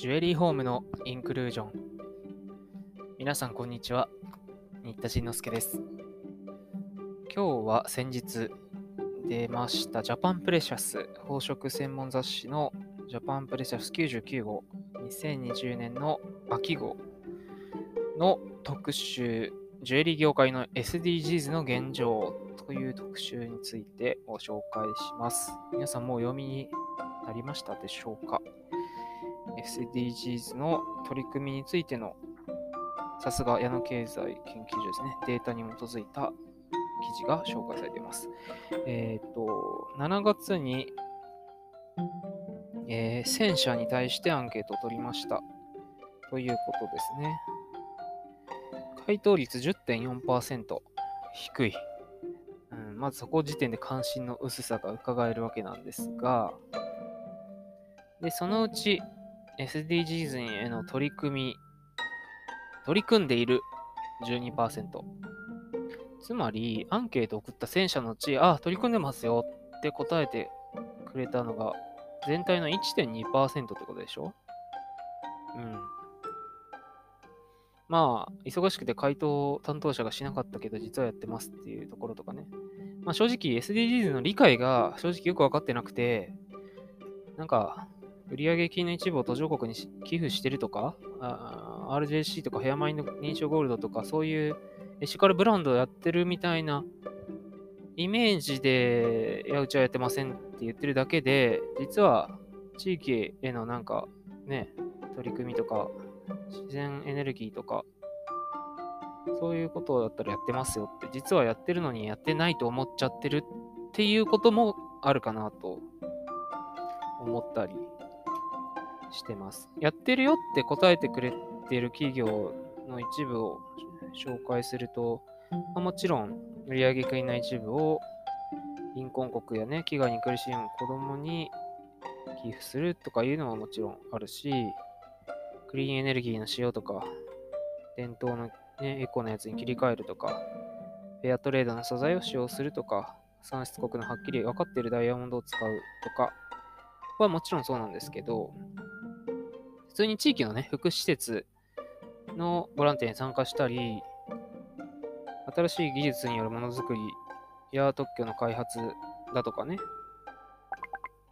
ジュエリーホームのインクルージョン。皆さん、こんにちは。新田慎之介です。今日は先日出ましたジャパンプレシャス宝飾専門雑誌のジャパンプレシャス99号2020年の秋号の特集ジュエリー業界の SDGs の現状という特集についてご紹介します。皆さんもう読みになりましたでしょうか？?SDGs の取り組みについてのさすが矢野経済研究所ですね。データに基づいた記事が紹介されています。えっ、と、7月に、えー1000社に対してアンケートを取りました。ということですね。回答率10.4%。低い。うん、まずそこ時点で関心の薄さが伺えるわけなんですが、で、そのうち SDGs への取り組み、取り組んでいる12%。つまり、アンケートを送った1000社のうち、あ、取り組んでますよって答えてくれたのが、全体の1.2%ってことでしょ？うん。まあ、忙しくて回答担当者がしなかったけど、実はやってますっていうところとかね。まあ、正直 SDGs の理解が正直よく分かってなくて、なんか、売上金の一部を途上国に寄付してるとか、RJC とかヘアマインド認証ゴールドとか、そういうエシカルブランドをやってるみたいなイメージで、いや、うちはやってませんって言ってるだけで、実は地域へのなんかね、取り組みとか、自然エネルギーとか、そういうことだったらやってますよって、実はやってるのにやってないと思っちゃってるっていうこともあるかなと思ったりしてます。やってるよって答えてくれてる企業の一部を紹介すると、まもちろん売上金の一部を貧困国やね、飢餓に苦しむ子供に寄付するとかいうのはもちろんあるし、クリーンエネルギーの使用とか、伝統の、ね、エコなやつに切り替えるとか、フェアトレードの素材を使用するとか、産出国のはっきり分かっているダイヤモンドを使うとかはもちろんそうなんですけど、普通に地域のね、福祉施設のボランティアに参加したり、新しい技術によるものづくりや特許の開発だとかね、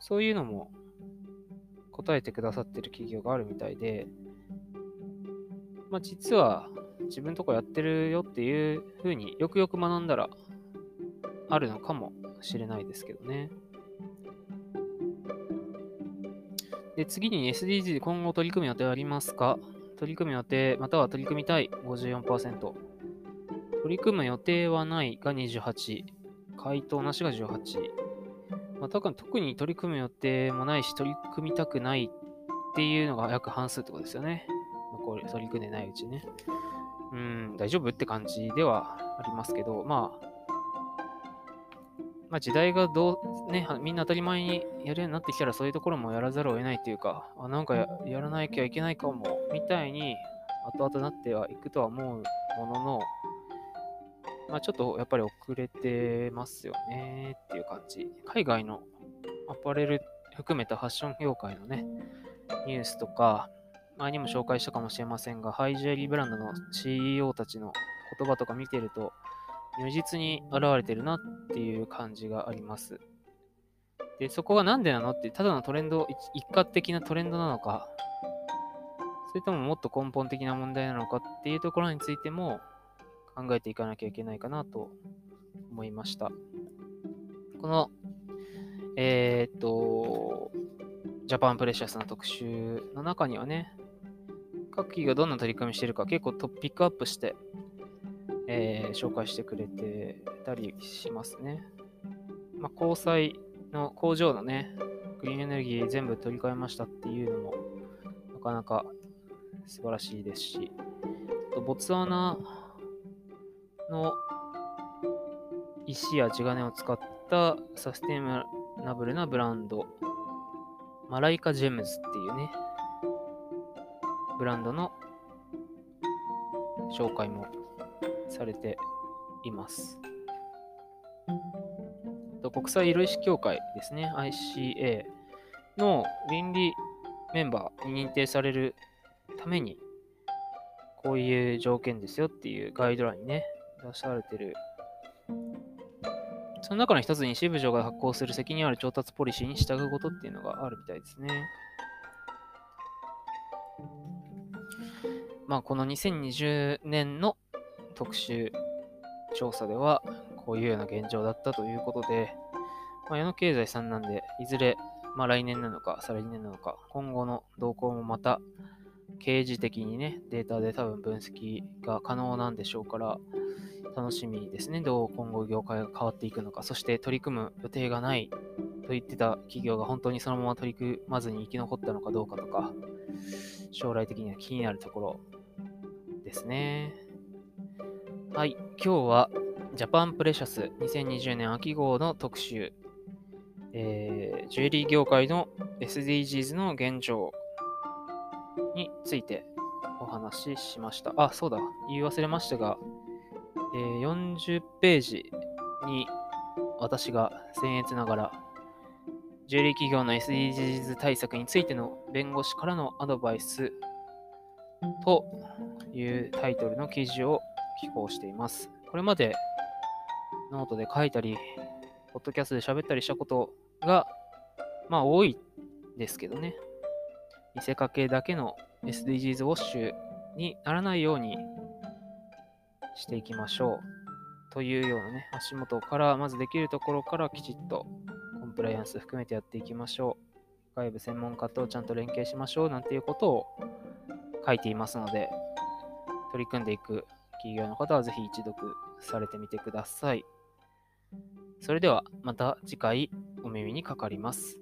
そういうのも答えてくださってる企業があるみたいで、まあ実は自分とこやってるよっていう風によくよく学んだらあるのかもしれないですけどね。で、次に SDGs 今後取り組む予定ありますか？取り組む予定、または取り組みたい54%。取り組む予定はないが28。回答なしが18。まあ、特に特に取り組む予定もないし、取り組みたくないっていうのが約半数ってことですよね。残り取り組んでないうちね。うん、大丈夫って感じではありますけど、まあ、まあ時代がどう、ね、みんな当たり前にやるようになってきたらそういうところもやらざるを得ないというか、あなんかやらなきゃいけないかも、みたいに後々なってはいくとは思うものの、まあちょっとやっぱり遅れてますよねっていう感じ。海外のアパレル含めたファッション業界のね、ニュースとか、前にも紹介したかもしれませんが、ハイジュエリーブランドの CEO たちの言葉とか見てると、如実に現れてるなっていう感じがあります。で、そこがなんでなのって、ただのトレンド、一一過的なトレンドなのか、それとももっと根本的な問題なのかっていうところについても考えていかなきゃいけないかなと思いました。この、えーっと、ジャパンプレシャスの特集の中にはね、各企業どんな取り組みしてるか結構トピックアップして、えー紹介してくれてたりしますね。まあ、交際の工場のね、グリーンエネルギー全部取り替えましたっていうのも、なかなか素晴らしいですし、あとボツワナの石や地金を使ったサステイナブルなブランド、マライカジェムズっていうね、ブランドの紹介もされています。国際色石協会ですね、ICA の倫理メンバーに認定されるために、こういう条件ですよっていうガイドラインね、出されてる。その中の一つに支部長が発行する責任ある調達ポリシーに従うことっていうのがあるみたいですね。まあ、この2020年の特集調査では、こういうような現状だったということで、まあ、矢野経済さんなんで、いずれ、まあ、来年なのか、再来年なのか、今後の動向もまた、刑事的にね、データで多分分析が可能なんでしょうから、楽しみですね。どう今後業界が変わっていくのか、そして取り組む予定がないと言ってた企業が本当にそのまま取り組まずに生き残ったのかどうかとか、将来的には気になるところですね。はい、今日はジャパンプレシャス2020年秋号の特集、えー、ジュエリー業界の SDGs の現状についてお話ししました。あ、そうだ、言い忘れましたが、えー、40ページに私が僭越ながら、ジュエリー企業の SDGs 対策についての弁護士からのアドバイスというタイトルの記事を寄稿しています。これまでノートで書いたり、ポッドキャストで喋ったりしたことが、まあ多いですけどね。見せかけだけの SDGs ウォッシュにならないようにしていきましょう。というようなね、足元からまずできるところからきちっとコンプライアンス含めてやっていきましょう。外部専門家とちゃんと連携しましょうなんていうことを書いていますので、取り組んでいく企業の方はぜひ一読されてみてください。それではまた次回お耳にかかります。